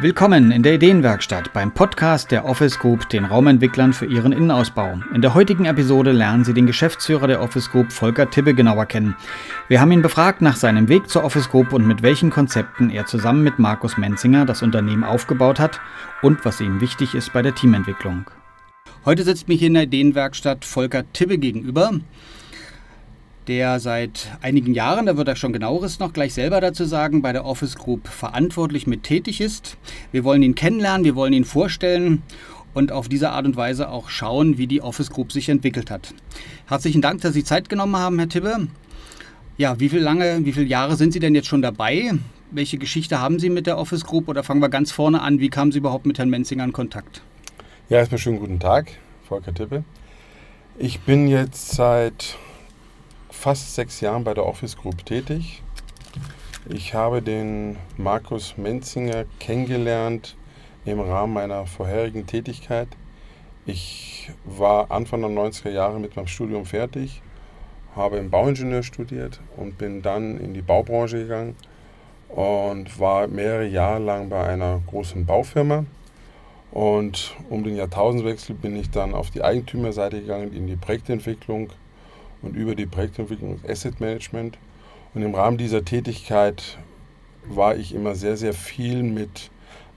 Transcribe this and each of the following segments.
Willkommen in der Ideenwerkstatt beim Podcast der Office Group, den Raumentwicklern für ihren Innenausbau. In der heutigen Episode lernen Sie den Geschäftsführer der Office Group, Volker Tibbe, genauer kennen. Wir haben ihn befragt nach seinem Weg zur Office Group und mit welchen Konzepten er zusammen mit Markus Menzinger das Unternehmen aufgebaut hat und was ihm wichtig ist bei der Teamentwicklung. Heute sitzt mir hier in der Ideenwerkstatt Volker Tibbe gegenüber der seit einigen Jahren, da wird er schon genaueres noch gleich selber dazu sagen, bei der Office Group verantwortlich mit tätig ist. Wir wollen ihn kennenlernen, wir wollen ihn vorstellen und auf diese Art und Weise auch schauen, wie die Office Group sich entwickelt hat. Herzlichen Dank, dass Sie Zeit genommen haben, Herr Tibbe. Ja, wie viele lange, wie viele Jahre sind Sie denn jetzt schon dabei? Welche Geschichte haben Sie mit der Office Group oder fangen wir ganz vorne an? Wie kamen Sie überhaupt mit Herrn Menzinger in Kontakt? Ja, erstmal schönen guten Tag, Volker Tippe. Ich bin jetzt seit fast sechs Jahren bei der Office Group tätig. Ich habe den Markus Menzinger kennengelernt im Rahmen meiner vorherigen Tätigkeit. Ich war Anfang der 90er Jahre mit meinem Studium fertig, habe im Bauingenieur studiert und bin dann in die Baubranche gegangen und war mehrere Jahre lang bei einer großen Baufirma. Und um den Jahrtausendwechsel bin ich dann auf die Eigentümerseite gegangen, in die Projektentwicklung und über die Projektentwicklung und Asset Management. Und im Rahmen dieser Tätigkeit war ich immer sehr, sehr viel mit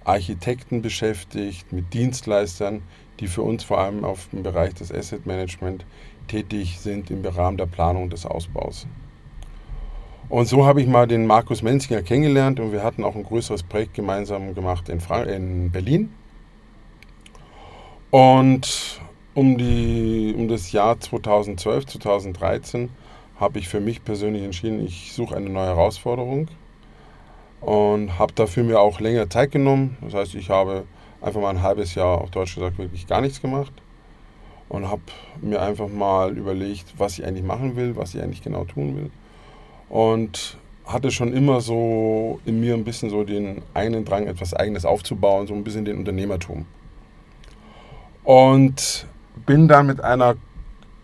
Architekten beschäftigt, mit Dienstleistern, die für uns vor allem auf dem Bereich des Asset Management tätig sind im Rahmen der Planung des Ausbaus. Und so habe ich mal den Markus Menzinger kennengelernt und wir hatten auch ein größeres Projekt gemeinsam gemacht in, Berlin. Und um, die, um das Jahr 2012, 2013 habe ich für mich persönlich entschieden, ich suche eine neue Herausforderung und habe dafür mir auch länger Zeit genommen. Das heißt, ich habe einfach mal ein halbes Jahr auf Deutsch gesagt wirklich gar nichts gemacht und habe mir einfach mal überlegt, was ich eigentlich machen will, was ich eigentlich genau tun will. Und hatte schon immer so in mir ein bisschen so den einen Drang, etwas Eigenes aufzubauen, so ein bisschen den Unternehmertum. Und bin dann mit einer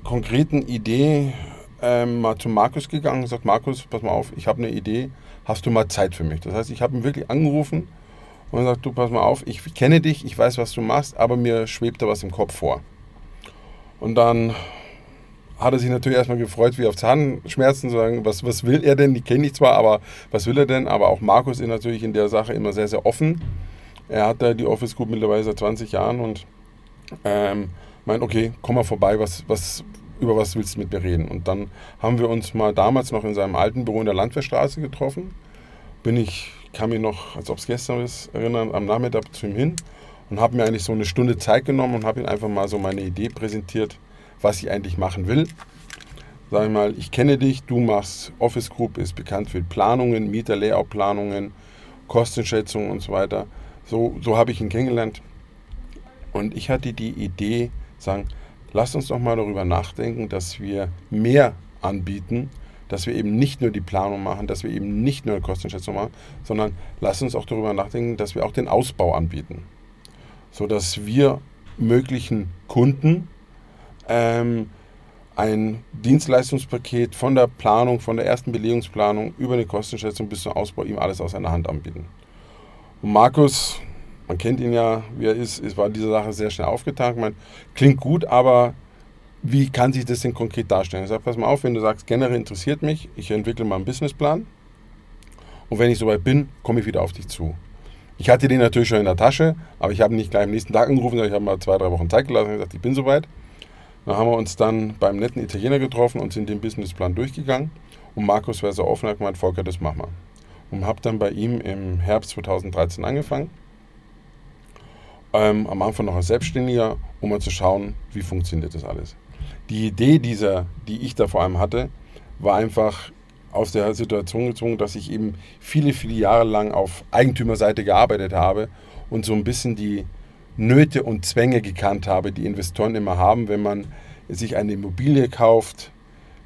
konkreten Idee ähm, mal zu Markus gegangen und gesagt, Markus, pass mal auf, ich habe eine Idee, hast du mal Zeit für mich? Das heißt, ich habe ihn wirklich angerufen und gesagt, du pass mal auf, ich kenne dich, ich weiß, was du machst, aber mir schwebt da was im Kopf vor. Und dann hat er sich natürlich erstmal gefreut, wie auf Zahnschmerzen, zu sagen, was, was will er denn? Die kenne ich zwar, aber was will er denn? Aber auch Markus ist natürlich in der Sache immer sehr, sehr offen. Er hat da die Office Group mittlerweile seit 20 Jahren und ähm, meint, okay, komm mal vorbei, was, was, über was willst du mit mir reden? Und dann haben wir uns mal damals noch in seinem alten Büro in der Landwehrstraße getroffen. Bin ich, kann mich noch, als ob es gestern ist, erinnern, am Nachmittag zu ihm hin und habe mir eigentlich so eine Stunde Zeit genommen und habe ihm einfach mal so meine Idee präsentiert, was ich eigentlich machen will. Sag ich mal, ich kenne dich, du machst Office Group, ist bekannt für Planungen, Mieter-Layout-Planungen, Kostenschätzungen und so weiter. So, so habe ich ihn kennengelernt. Und ich hatte die Idee, sagen, lasst uns doch mal darüber nachdenken, dass wir mehr anbieten, dass wir eben nicht nur die Planung machen, dass wir eben nicht nur eine Kostenschätzung machen, sondern lasst uns auch darüber nachdenken, dass wir auch den Ausbau anbieten, sodass wir möglichen Kunden ähm, ein Dienstleistungspaket von der Planung, von der ersten Belegungsplanung über eine Kostenschätzung bis zum Ausbau ihm alles aus einer Hand anbieten. Und Markus man kennt ihn ja, wie er ist, es war diese Sache sehr schnell aufgetan. Man klingt gut, aber wie kann sich das denn konkret darstellen? Ich sage, pass mal auf, wenn du sagst, generell interessiert mich, ich entwickle mal einen Businessplan und wenn ich soweit bin, komme ich wieder auf dich zu. Ich hatte den natürlich schon in der Tasche, aber ich habe ihn nicht gleich am nächsten Tag angerufen, sondern ich habe mal zwei, drei Wochen Zeit gelassen und gesagt, ich bin soweit. Dann haben wir uns dann beim netten Italiener getroffen und sind den Businessplan durchgegangen. Und Markus war so offen und hat gemeint, Volker, das machen wir. Und habe dann bei ihm im Herbst 2013 angefangen ähm, am Anfang noch als Selbstständiger, um mal zu schauen, wie funktioniert das alles. Die Idee dieser, die ich da vor allem hatte, war einfach aus der Situation gezwungen, dass ich eben viele, viele Jahre lang auf Eigentümerseite gearbeitet habe und so ein bisschen die Nöte und Zwänge gekannt habe, die Investoren immer haben, wenn man sich eine Immobilie kauft,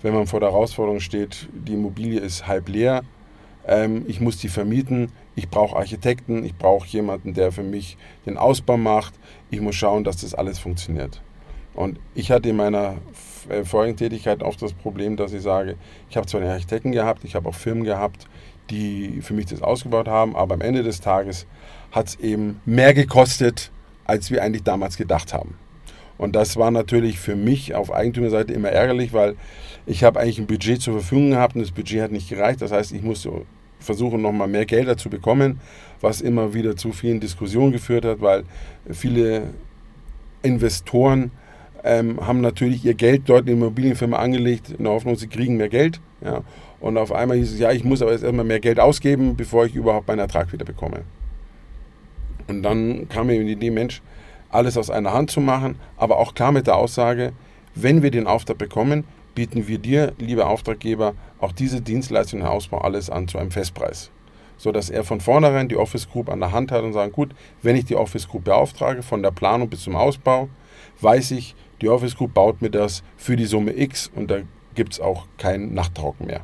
wenn man vor der Herausforderung steht, die Immobilie ist halb leer, ähm, ich muss die vermieten, ich brauche Architekten, ich brauche jemanden, der für mich den Ausbau macht, ich muss schauen, dass das alles funktioniert. Und ich hatte in meiner äh, vorigen Tätigkeit oft das Problem, dass ich sage, ich habe zwar einen Architekten gehabt, ich habe auch Firmen gehabt, die für mich das ausgebaut haben. Aber am Ende des Tages hat es eben mehr gekostet, als wir eigentlich damals gedacht haben. Und das war natürlich für mich auf Eigentümerseite immer ärgerlich, weil ich habe eigentlich ein Budget zur Verfügung gehabt und das Budget hat nicht gereicht. Das heißt, ich musste versuchen, nochmal mehr Gelder zu bekommen, was immer wieder zu vielen Diskussionen geführt hat, weil viele Investoren ähm, haben natürlich ihr Geld dort in die Immobilienfirma angelegt, in der Hoffnung, sie kriegen mehr Geld. Ja. Und auf einmal hieß es, ja, ich muss aber jetzt erstmal mehr Geld ausgeben, bevor ich überhaupt meinen Ertrag wieder bekomme. Und dann kam mir die Idee, Mensch, alles aus einer Hand zu machen, aber auch klar mit der Aussage, wenn wir den Auftrag bekommen, bieten wir dir, lieber Auftraggeber, auch diese Dienstleistung im Hausbau alles an zu einem Festpreis. So dass er von vornherein die Office Group an der Hand hat und sagt, gut, wenn ich die Office Group beauftrage, von der Planung bis zum Ausbau, weiß ich, die Office Group baut mir das für die Summe X und da gibt es auch keinen Nachttrocken mehr.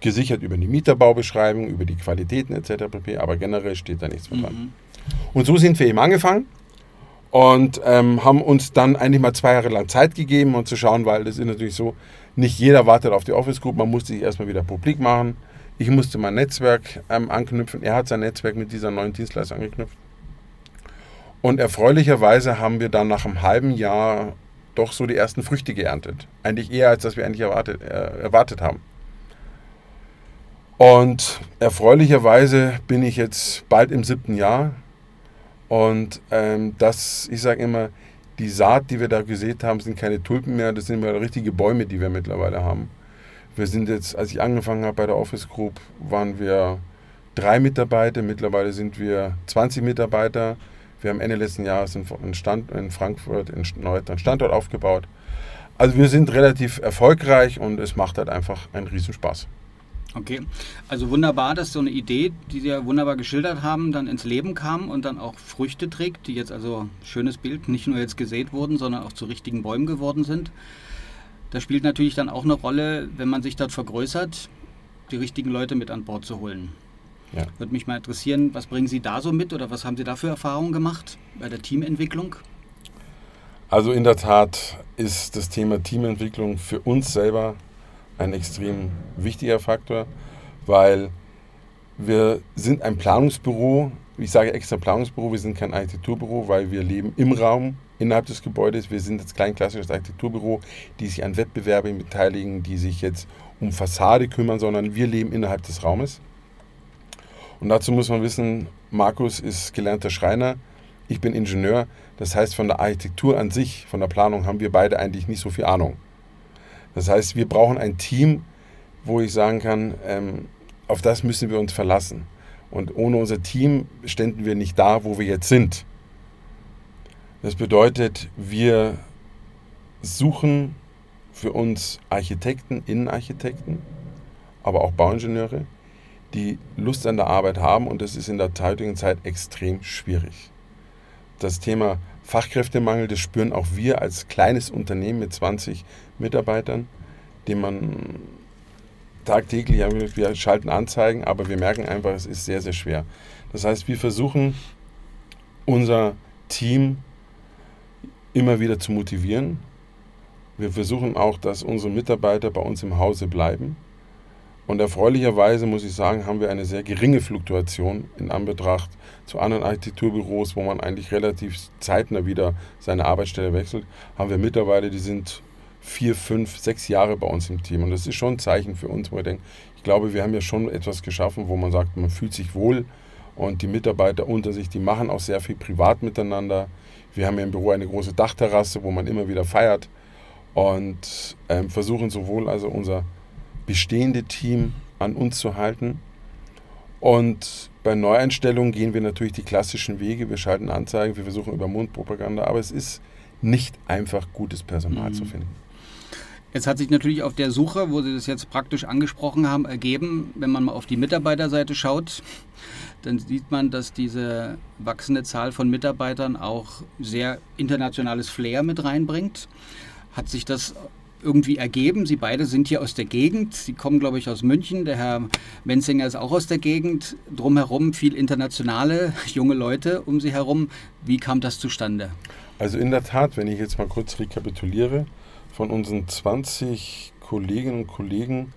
Gesichert über die Mieterbaubeschreibung, über die Qualitäten etc. pp. Aber generell steht da nichts mehr dran. Mhm. Und so sind wir eben angefangen und ähm, haben uns dann eigentlich mal zwei Jahre lang Zeit gegeben, um zu schauen, weil das ist natürlich so, nicht jeder wartet auf die Office Group, man musste sich erstmal wieder publik machen. Ich musste mein Netzwerk ähm, anknüpfen, er hat sein Netzwerk mit dieser neuen Dienstleistung angeknüpft. Und erfreulicherweise haben wir dann nach einem halben Jahr doch so die ersten Früchte geerntet. Eigentlich eher, als dass wir eigentlich erwartet, äh, erwartet haben. Und erfreulicherweise bin ich jetzt bald im siebten Jahr und ähm, das, ich sage immer, die Saat, die wir da gesät haben, sind keine Tulpen mehr, das sind immer richtige Bäume, die wir mittlerweile haben. Wir sind jetzt, als ich angefangen habe bei der Office Group, waren wir drei Mitarbeiter, mittlerweile sind wir 20 Mitarbeiter. Wir haben Ende letzten Jahres in, Stand, in Frankfurt in Neuet einen Standort aufgebaut. Also wir sind relativ erfolgreich und es macht halt einfach einen Riesenspaß. Okay, also wunderbar, dass so eine Idee, die Sie ja wunderbar geschildert haben, dann ins Leben kam und dann auch Früchte trägt, die jetzt also, schönes Bild, nicht nur jetzt gesät wurden, sondern auch zu richtigen Bäumen geworden sind. Da spielt natürlich dann auch eine Rolle, wenn man sich dort vergrößert, die richtigen Leute mit an Bord zu holen. Ja. Würde mich mal interessieren, was bringen Sie da so mit oder was haben Sie da für Erfahrungen gemacht bei der Teamentwicklung? Also in der Tat ist das Thema Teamentwicklung für uns selber ein extrem wichtiger Faktor, weil wir sind ein Planungsbüro. Ich sage extra Planungsbüro, wir sind kein Architekturbüro, weil wir leben im Raum innerhalb des Gebäudes. Wir sind jetzt kein klassisches Architekturbüro, die sich an Wettbewerben beteiligen, die sich jetzt um Fassade kümmern, sondern wir leben innerhalb des Raumes. Und dazu muss man wissen, Markus ist gelernter Schreiner, ich bin Ingenieur. Das heißt, von der Architektur an sich, von der Planung haben wir beide eigentlich nicht so viel Ahnung. Das heißt, wir brauchen ein Team, wo ich sagen kann, ähm, auf das müssen wir uns verlassen. Und ohne unser Team ständen wir nicht da, wo wir jetzt sind. Das bedeutet, wir suchen für uns Architekten, Innenarchitekten, aber auch Bauingenieure, die Lust an der Arbeit haben und das ist in der heutigen Zeit extrem schwierig. Das Thema Fachkräftemangel, das spüren auch wir als kleines Unternehmen mit 20 Mitarbeitern, den man tagtäglich, wir schalten Anzeigen, aber wir merken einfach, es ist sehr, sehr schwer. Das heißt, wir versuchen unser Team immer wieder zu motivieren. Wir versuchen auch, dass unsere Mitarbeiter bei uns im Hause bleiben. Und erfreulicherweise muss ich sagen, haben wir eine sehr geringe Fluktuation in Anbetracht zu anderen Architekturbüros, wo man eigentlich relativ zeitnah wieder seine Arbeitsstelle wechselt, haben wir mittlerweile, die sind vier, fünf, sechs Jahre bei uns im Team. Und das ist schon ein Zeichen für uns, wo wir denken, ich glaube, wir haben ja schon etwas geschaffen, wo man sagt, man fühlt sich wohl und die Mitarbeiter unter sich, die machen auch sehr viel privat miteinander. Wir haben ja im Büro eine große Dachterrasse, wo man immer wieder feiert und ähm, versuchen sowohl also unser bestehende Team an uns zu halten. Und bei Neueinstellungen gehen wir natürlich die klassischen Wege. Wir schalten Anzeigen, wir versuchen über Mundpropaganda, aber es ist nicht einfach gutes Personal mhm. zu finden. Jetzt hat sich natürlich auf der Suche, wo Sie das jetzt praktisch angesprochen haben, ergeben, wenn man mal auf die Mitarbeiterseite schaut, dann sieht man, dass diese wachsende Zahl von Mitarbeitern auch sehr internationales Flair mit reinbringt. Hat sich das irgendwie ergeben. Sie beide sind hier aus der Gegend. Sie kommen, glaube ich, aus München. Der Herr Menzinger ist auch aus der Gegend. Drumherum viel internationale junge Leute um Sie herum. Wie kam das zustande? Also in der Tat, wenn ich jetzt mal kurz rekapituliere, von unseren 20 Kolleginnen und Kollegen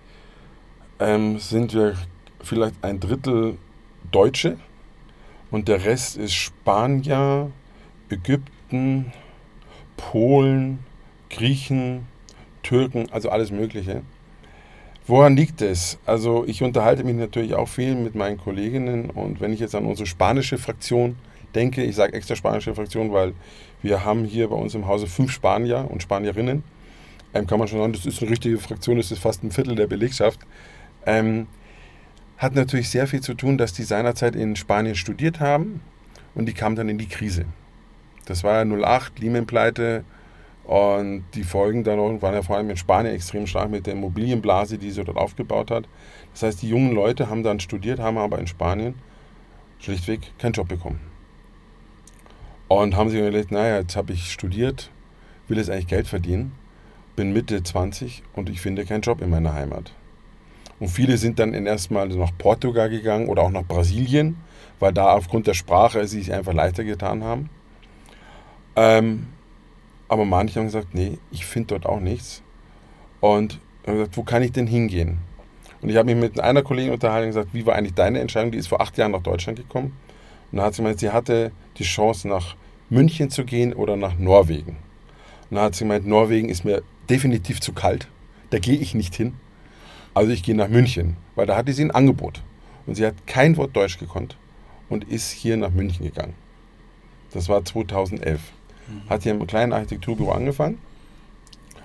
ähm, sind wir vielleicht ein Drittel Deutsche und der Rest ist Spanier, Ägypten, Polen, Griechen, Türken, also alles Mögliche. Woran liegt es? Also ich unterhalte mich natürlich auch viel mit meinen Kolleginnen und wenn ich jetzt an unsere spanische Fraktion denke, ich sage extra spanische Fraktion, weil wir haben hier bei uns im Hause fünf Spanier und Spanierinnen. Ähm, kann man schon sagen, das ist eine richtige Fraktion, das ist fast ein Viertel der Belegschaft. Ähm, hat natürlich sehr viel zu tun, dass die seinerzeit in Spanien studiert haben und die kamen dann in die Krise. Das war ja 08, Lehman-Pleite und die Folgen dann waren ja vor allem in Spanien extrem stark mit der Immobilienblase, die sie dort aufgebaut hat. Das heißt, die jungen Leute haben dann studiert, haben aber in Spanien schlichtweg keinen Job bekommen. Und haben sich überlegt, naja, jetzt habe ich studiert, will jetzt eigentlich Geld verdienen, bin Mitte 20 und ich finde keinen Job in meiner Heimat. Und viele sind dann erstmal nach Portugal gegangen oder auch nach Brasilien, weil da aufgrund der Sprache sie sich einfach leichter getan haben. Ähm, aber manche haben gesagt, nee, ich finde dort auch nichts. Und haben gesagt, wo kann ich denn hingehen? Und ich habe mich mit einer Kollegin unterhalten und gesagt, wie war eigentlich deine Entscheidung? Die ist vor acht Jahren nach Deutschland gekommen. Und dann hat sie gemeint, sie hatte die Chance, nach München zu gehen oder nach Norwegen. Und dann hat sie gemeint, Norwegen ist mir definitiv zu kalt. Da gehe ich nicht hin. Also ich gehe nach München, weil da hatte sie ein Angebot. Und sie hat kein Wort Deutsch gekonnt und ist hier nach München gegangen. Das war 2011. Hat hier im kleinen Architekturbüro angefangen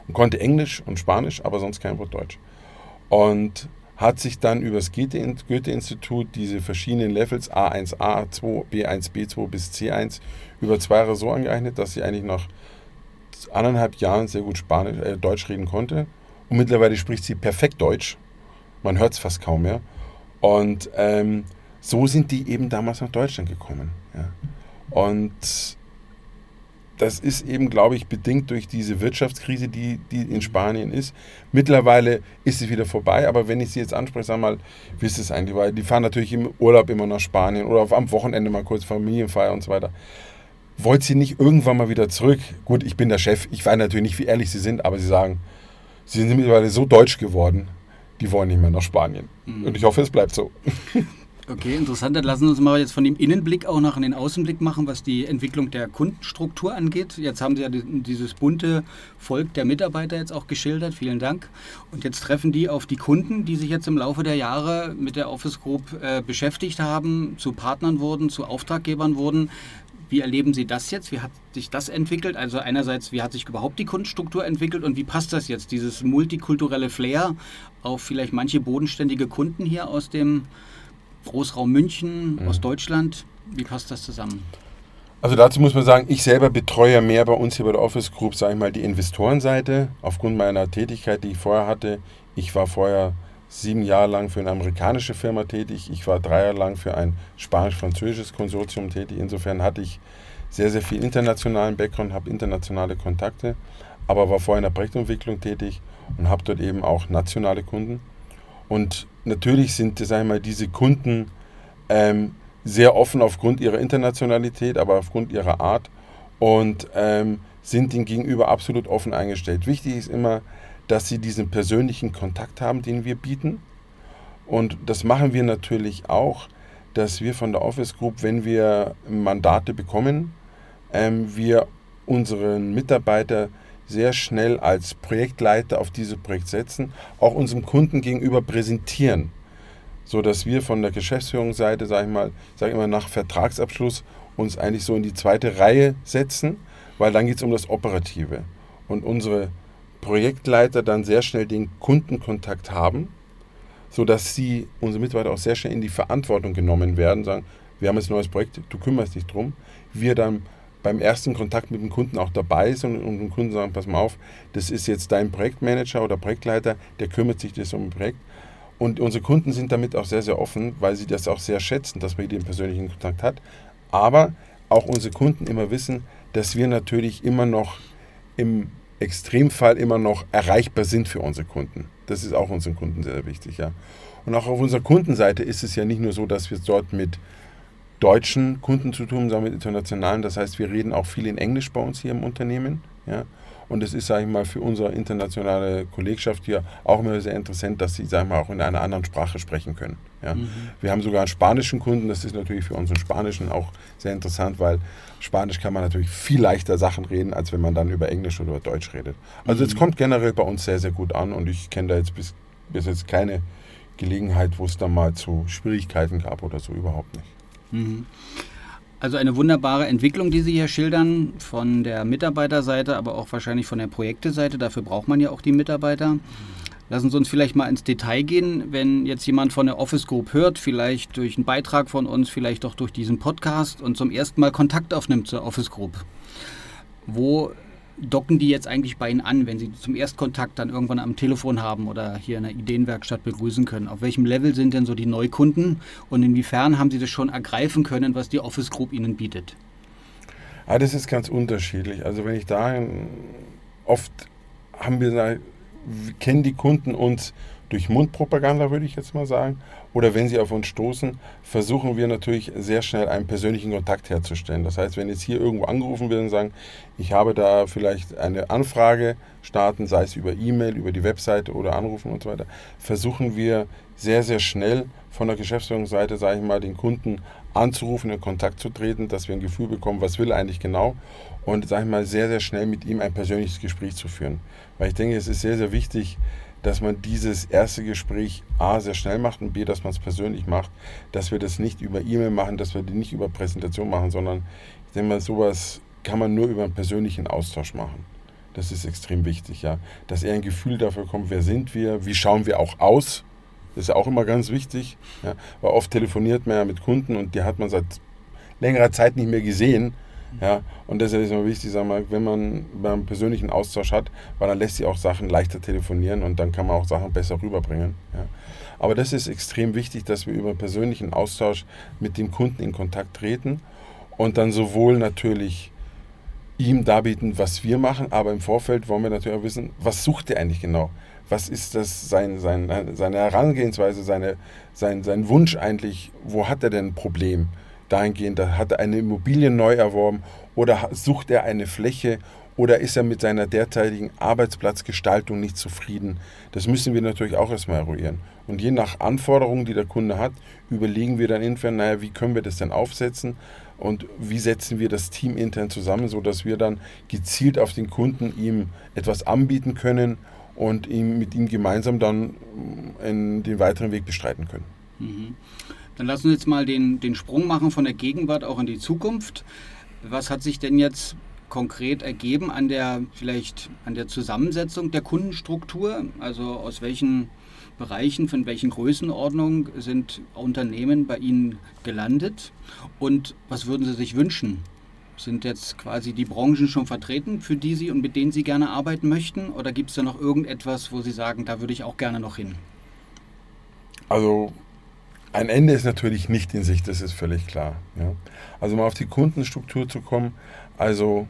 und konnte Englisch und Spanisch, aber sonst kein Wort Deutsch. Und hat sich dann über das Goethe-Institut diese verschiedenen Levels A1, A2, B1, B2 bis C1 über zwei Jahre so angeeignet, dass sie eigentlich nach anderthalb Jahren sehr gut Spanisch, äh, Deutsch reden konnte und mittlerweile spricht sie perfekt Deutsch. Man hört es fast kaum mehr. Und ähm, so sind die eben damals nach Deutschland gekommen. Ja. Und das ist eben, glaube ich, bedingt durch diese Wirtschaftskrise, die, die in Spanien ist. Mittlerweile ist es wieder vorbei, aber wenn ich sie jetzt anspreche, sag mal, wie ist es eigentlich? Weil die fahren natürlich im Urlaub immer nach Spanien oder am Wochenende mal kurz Familienfeier und so weiter. Wollt sie nicht irgendwann mal wieder zurück? Gut, ich bin der Chef, ich weiß natürlich nicht, wie ehrlich sie sind, aber sie sagen, sie sind mittlerweile so deutsch geworden, die wollen nicht mehr nach Spanien. Mhm. Und ich hoffe, es bleibt so. Okay, interessant. Dann lassen wir uns mal jetzt von dem Innenblick auch noch in den Außenblick machen, was die Entwicklung der Kundenstruktur angeht. Jetzt haben Sie ja dieses bunte Volk der Mitarbeiter jetzt auch geschildert. Vielen Dank. Und jetzt treffen die auf die Kunden, die sich jetzt im Laufe der Jahre mit der Office Group äh, beschäftigt haben, zu Partnern wurden, zu Auftraggebern wurden. Wie erleben Sie das jetzt? Wie hat sich das entwickelt? Also einerseits, wie hat sich überhaupt die Kunststruktur entwickelt und wie passt das jetzt, dieses multikulturelle Flair auf vielleicht manche bodenständige Kunden hier aus dem Großraum München, mhm. aus Deutschland? Wie passt das zusammen? Also dazu muss man sagen, ich selber betreue mehr bei uns hier bei der Office Group, sage ich mal, die Investorenseite aufgrund meiner Tätigkeit, die ich vorher hatte. Ich war vorher sieben Jahre lang für eine amerikanische Firma tätig. Ich war drei Jahre lang für ein spanisch-französisches Konsortium tätig. Insofern hatte ich sehr, sehr viel internationalen Background, habe internationale Kontakte, aber war vorher in der Projektentwicklung tätig und habe dort eben auch nationale Kunden. Und natürlich sind, sag ich mal, diese Kunden ähm, sehr offen aufgrund ihrer Internationalität, aber aufgrund ihrer Art und ähm, sind ihnen gegenüber absolut offen eingestellt. Wichtig ist immer, dass sie diesen persönlichen Kontakt haben, den wir bieten. Und das machen wir natürlich auch, dass wir von der Office Group, wenn wir Mandate bekommen, ähm, wir unseren Mitarbeiter sehr schnell als Projektleiter auf dieses Projekt setzen, auch unserem Kunden gegenüber präsentieren, so dass wir von der Geschäftsführungsseite, sage ich mal, sage immer nach Vertragsabschluss uns eigentlich so in die zweite Reihe setzen, weil dann geht es um das Operative und unsere Projektleiter dann sehr schnell den Kundenkontakt haben, sodass sie, unsere Mitarbeiter auch sehr schnell in die Verantwortung genommen werden, sagen, wir haben jetzt ein neues Projekt, du kümmerst dich drum. Wir dann beim ersten Kontakt mit dem Kunden auch dabei sind und dem Kunden sagen, pass mal auf, das ist jetzt dein Projektmanager oder Projektleiter, der kümmert sich das um ein Projekt. Und unsere Kunden sind damit auch sehr, sehr offen, weil sie das auch sehr schätzen, dass man den persönlichen Kontakt hat. Aber auch unsere Kunden immer wissen, dass wir natürlich immer noch im Extremfall immer noch erreichbar sind für unsere Kunden. Das ist auch unseren Kunden sehr wichtig, ja. Und auch auf unserer Kundenseite ist es ja nicht nur so, dass wir dort mit deutschen Kunden zu tun, sondern mit internationalen. Das heißt, wir reden auch viel in Englisch bei uns hier im Unternehmen. Ja? Und es ist, sage ich mal, für unsere internationale Kollegschaft hier auch immer sehr interessant, dass sie, sagen wir auch in einer anderen Sprache sprechen können. Ja. Mhm. Wir haben sogar einen spanischen Kunden, das ist natürlich für unseren Spanischen auch sehr interessant, weil Spanisch kann man natürlich viel leichter Sachen reden, als wenn man dann über Englisch oder Deutsch redet. Also es mhm. kommt generell bei uns sehr, sehr gut an und ich kenne da jetzt bis, bis jetzt keine Gelegenheit, wo es da mal zu Schwierigkeiten gab oder so, überhaupt nicht. Mhm. Also eine wunderbare Entwicklung, die Sie hier schildern, von der Mitarbeiterseite, aber auch wahrscheinlich von der Projekteseite. Dafür braucht man ja auch die Mitarbeiter. Lassen Sie uns vielleicht mal ins Detail gehen, wenn jetzt jemand von der Office Group hört, vielleicht durch einen Beitrag von uns, vielleicht auch durch diesen Podcast und zum ersten Mal Kontakt aufnimmt zur Office Group. Wo docken die jetzt eigentlich bei Ihnen an, wenn Sie zum Erstkontakt dann irgendwann am Telefon haben oder hier in der Ideenwerkstatt begrüßen können? Auf welchem Level sind denn so die Neukunden und inwiefern haben Sie das schon ergreifen können, was die Office Group Ihnen bietet? Ah, das ist ganz unterschiedlich. Also wenn ich da oft haben wir kennen die Kunden uns durch Mundpropaganda, würde ich jetzt mal sagen. Oder wenn sie auf uns stoßen, versuchen wir natürlich sehr schnell einen persönlichen Kontakt herzustellen. Das heißt, wenn jetzt hier irgendwo angerufen wird und sagen, ich habe da vielleicht eine Anfrage starten, sei es über E-Mail, über die Webseite oder anrufen und so weiter, versuchen wir sehr, sehr schnell von der Geschäftsführungsseite, sage ich mal, den Kunden anzurufen, in Kontakt zu treten, dass wir ein Gefühl bekommen, was will er eigentlich genau und, sage ich mal, sehr, sehr schnell mit ihm ein persönliches Gespräch zu führen. Weil ich denke, es ist sehr, sehr wichtig, dass man dieses erste Gespräch A sehr schnell macht und B, dass man es persönlich macht, dass wir das nicht über E-Mail machen, dass wir die nicht über Präsentation machen, sondern ich denke mal, sowas kann man nur über einen persönlichen Austausch machen. Das ist extrem wichtig, ja. Dass er ein Gefühl dafür kommt, wer sind wir, wie schauen wir auch aus. Das ist ja auch immer ganz wichtig, ja. weil oft telefoniert man ja mit Kunden und die hat man seit längerer Zeit nicht mehr gesehen ja, und deshalb ist es immer wichtig, sag mal, wenn man einen persönlichen Austausch hat, weil dann lässt sich auch Sachen leichter telefonieren und dann kann man auch Sachen besser rüberbringen. Ja. Aber das ist extrem wichtig, dass wir über persönlichen Austausch mit dem Kunden in Kontakt treten und dann sowohl natürlich ihm darbieten, was wir machen, aber im Vorfeld wollen wir natürlich auch wissen, was sucht er eigentlich genau? Was ist das sein, sein, seine Herangehensweise, seine, sein, sein Wunsch eigentlich? Wo hat er denn ein Problem? Dahingehend, hat er eine Immobilie neu erworben oder sucht er eine Fläche oder ist er mit seiner derzeitigen Arbeitsplatzgestaltung nicht zufrieden? Das müssen wir natürlich auch erstmal eruieren. Und je nach Anforderungen, die der Kunde hat, überlegen wir dann intern, naja, wie können wir das denn aufsetzen und wie setzen wir das Team intern zusammen, sodass wir dann gezielt auf den Kunden ihm etwas anbieten können und ihm, mit ihm gemeinsam dann in den weiteren Weg bestreiten können. Mhm. Dann lassen wir jetzt mal den, den Sprung machen von der Gegenwart auch in die Zukunft. Was hat sich denn jetzt konkret ergeben an der vielleicht an der Zusammensetzung der Kundenstruktur? Also aus welchen Bereichen, von welchen Größenordnungen sind Unternehmen bei Ihnen gelandet? Und was würden Sie sich wünschen? Sind jetzt quasi die Branchen schon vertreten, für die Sie und mit denen Sie gerne arbeiten möchten? Oder gibt es da noch irgendetwas, wo Sie sagen, da würde ich auch gerne noch hin? Also ein Ende ist natürlich nicht in Sicht, das ist völlig klar. Ja. Also mal auf die Kundenstruktur zu kommen. Also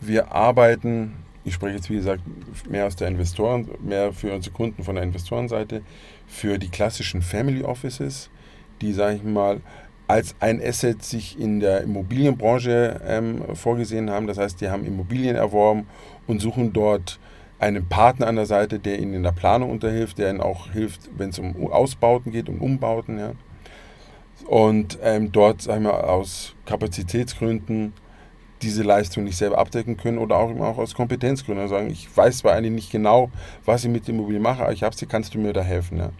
wir arbeiten, ich spreche jetzt wie gesagt mehr aus der Investoren, mehr für unsere Kunden von der Investorenseite, für die klassischen Family Offices, die, sage ich mal, als ein Asset sich in der Immobilienbranche ähm, vorgesehen haben. Das heißt, die haben Immobilien erworben und suchen dort einen Partner an der Seite, der ihnen in der Planung unterhilft, der ihnen auch hilft, wenn es um Ausbauten geht, um Umbauten. Ja. Und ähm, dort, sagen wir, aus Kapazitätsgründen diese Leistung nicht selber abdecken können oder auch, auch aus Kompetenzgründen. Also sagen, ich weiß zwar eigentlich nicht genau, was ich mit der Immobilie mache, aber ich habe sie, kannst du mir da helfen? Ja.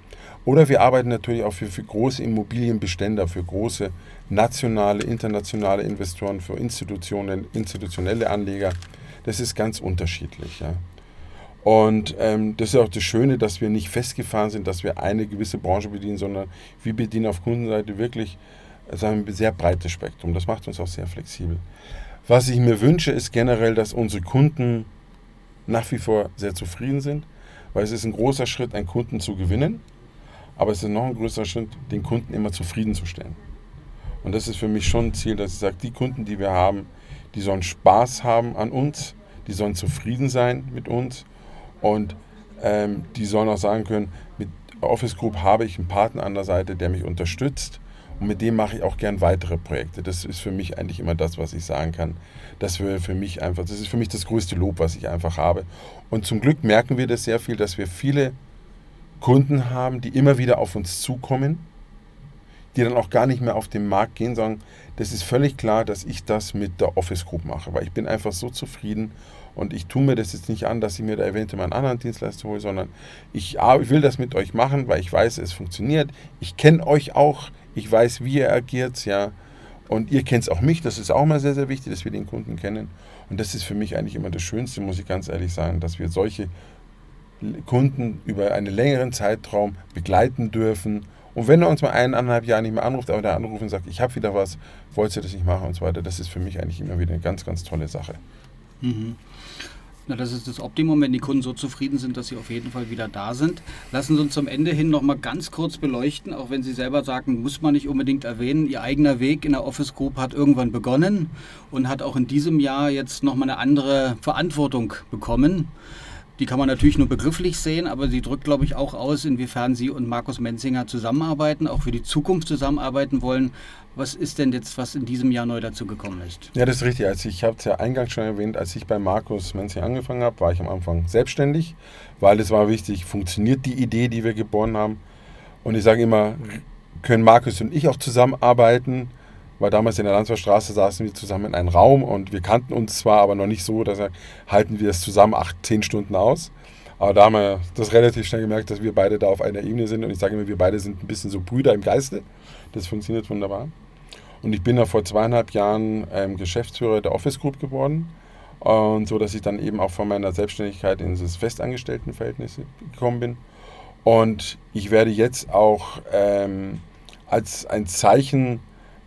Oder wir arbeiten natürlich auch für, für große Immobilienbestände, für große nationale, internationale Investoren, für Institutionen, institutionelle Anleger. Das ist ganz unterschiedlich. Ja. Und ähm, das ist auch das Schöne, dass wir nicht festgefahren sind, dass wir eine gewisse Branche bedienen, sondern wir bedienen auf Kundenseite wirklich sagen wir, ein sehr breites Spektrum. Das macht uns auch sehr flexibel. Was ich mir wünsche, ist generell, dass unsere Kunden nach wie vor sehr zufrieden sind, weil es ist ein großer Schritt, einen Kunden zu gewinnen, aber es ist noch ein größerer Schritt, den Kunden immer zufriedenzustellen. Und das ist für mich schon ein Ziel, dass ich sage, die Kunden, die wir haben, die sollen Spaß haben an uns, die sollen zufrieden sein mit uns und ähm, die sollen auch sagen können, mit Office Group habe ich einen Partner an der Seite, der mich unterstützt Und mit dem mache ich auch gern weitere Projekte. Das ist für mich eigentlich immer das, was ich sagen kann. Das wäre für mich einfach, das ist für mich das größte Lob, was ich einfach habe. Und zum Glück merken wir das sehr viel, dass wir viele Kunden haben, die immer wieder auf uns zukommen, die dann auch gar nicht mehr auf den Markt gehen, sondern das ist völlig klar, dass ich das mit der Office Group mache, weil ich bin einfach so zufrieden und ich tue mir das jetzt nicht an, dass ich mir da eventuell einen anderen Dienstleister hole, sondern ich, ich will das mit euch machen, weil ich weiß, es funktioniert. Ich kenne euch auch, ich weiß, wie ihr agiert, ja. Und ihr kennt auch mich, das ist auch mal sehr, sehr wichtig, dass wir den Kunden kennen. Und das ist für mich eigentlich immer das Schönste, muss ich ganz ehrlich sagen, dass wir solche Kunden über einen längeren Zeitraum begleiten dürfen. Und wenn er uns mal eineinhalb Jahre nicht mehr anruft, aber der anruft und sagt, ich habe wieder was, wollt ihr das nicht machen und so weiter, das ist für mich eigentlich immer wieder eine ganz, ganz tolle Sache. Mhm. Na, das ist das Optimum, wenn die Kunden so zufrieden sind, dass sie auf jeden Fall wieder da sind. Lassen Sie uns zum Ende hin noch mal ganz kurz beleuchten, auch wenn Sie selber sagen, muss man nicht unbedingt erwähnen, Ihr eigener Weg in der Office Group hat irgendwann begonnen und hat auch in diesem Jahr jetzt noch mal eine andere Verantwortung bekommen. Die kann man natürlich nur begrifflich sehen, aber sie drückt, glaube ich, auch aus, inwiefern Sie und Markus Menzinger zusammenarbeiten, auch für die Zukunft zusammenarbeiten wollen. Was ist denn jetzt, was in diesem Jahr neu dazu gekommen ist? Ja, das ist richtig. Also ich habe es ja eingangs schon erwähnt, als ich bei Markus Menzinger angefangen habe, war ich am Anfang selbstständig, weil es war wichtig, funktioniert die Idee, die wir geboren haben. Und ich sage immer, können Markus und ich auch zusammenarbeiten? Weil damals in der Landsbergstraße saßen wir zusammen in einem Raum und wir kannten uns zwar, aber noch nicht so, dass halten wir es zusammen acht, zehn Stunden aus. Aber da haben wir das relativ schnell gemerkt, dass wir beide da auf einer Ebene sind und ich sage immer, wir beide sind ein bisschen so Brüder im Geiste. Das funktioniert wunderbar. Und ich bin da vor zweieinhalb Jahren ähm, Geschäftsführer der Office Group geworden. Und so, dass ich dann eben auch von meiner Selbstständigkeit in das Festangestelltenverhältnis gekommen bin. Und ich werde jetzt auch ähm, als ein Zeichen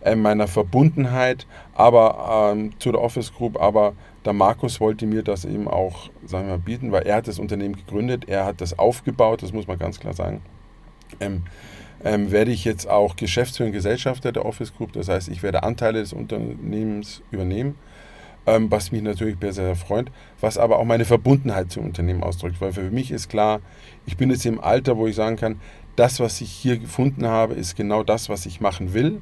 äh, meiner Verbundenheit aber ähm, zu der Office Group, aber der Markus wollte mir das eben auch sagen wir, bieten, weil er hat das Unternehmen gegründet, er hat das aufgebaut, das muss man ganz klar sagen. Ähm, ähm, werde ich jetzt auch Geschäftsführer und Gesellschafter der Office Group, das heißt, ich werde Anteile des Unternehmens übernehmen, ähm, was mich natürlich sehr, sehr freut, was aber auch meine Verbundenheit zum Unternehmen ausdrückt, weil für mich ist klar, ich bin jetzt im Alter, wo ich sagen kann, das, was ich hier gefunden habe, ist genau das, was ich machen will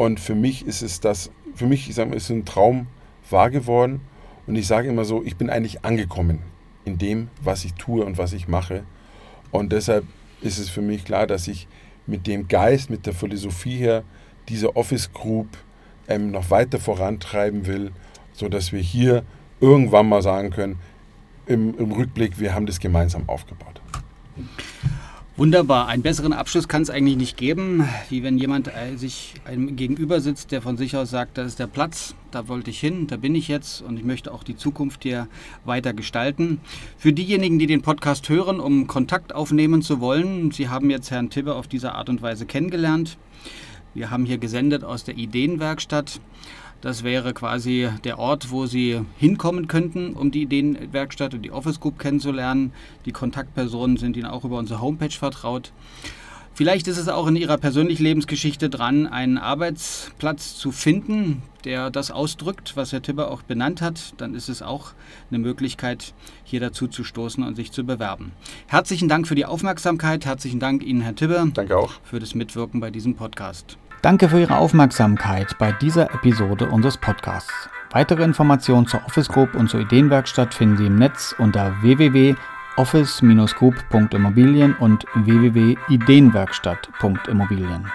und für mich ist es das, für mich, ich sage mal, ist ein Traum wahr geworden. Und ich sage immer so, ich bin eigentlich angekommen in dem, was ich tue und was ich mache. Und deshalb ist es für mich klar, dass ich mit dem Geist, mit der Philosophie her diese Office Group ähm, noch weiter vorantreiben will, sodass wir hier irgendwann mal sagen können, im, im Rückblick, wir haben das gemeinsam aufgebaut. Wunderbar. Einen besseren Abschluss kann es eigentlich nicht geben, wie wenn jemand äh, sich einem gegenüber sitzt, der von sich aus sagt, das ist der Platz, da wollte ich hin, da bin ich jetzt und ich möchte auch die Zukunft hier weiter gestalten. Für diejenigen, die den Podcast hören, um Kontakt aufnehmen zu wollen, Sie haben jetzt Herrn Tibbe auf diese Art und Weise kennengelernt. Wir haben hier gesendet aus der Ideenwerkstatt. Das wäre quasi der Ort, wo Sie hinkommen könnten, um die Ideenwerkstatt und die Office Group kennenzulernen. Die Kontaktpersonen sind Ihnen auch über unsere Homepage vertraut. Vielleicht ist es auch in Ihrer persönlichen Lebensgeschichte dran, einen Arbeitsplatz zu finden, der das ausdrückt, was Herr Tibber auch benannt hat. Dann ist es auch eine Möglichkeit, hier dazu zu stoßen und sich zu bewerben. Herzlichen Dank für die Aufmerksamkeit. Herzlichen Dank Ihnen, Herr Tibber. Danke auch. Für das Mitwirken bei diesem Podcast. Danke für Ihre Aufmerksamkeit bei dieser Episode unseres Podcasts. Weitere Informationen zur Office Group und zur Ideenwerkstatt finden Sie im Netz unter www.office-group.immobilien und www.ideenwerkstatt.immobilien.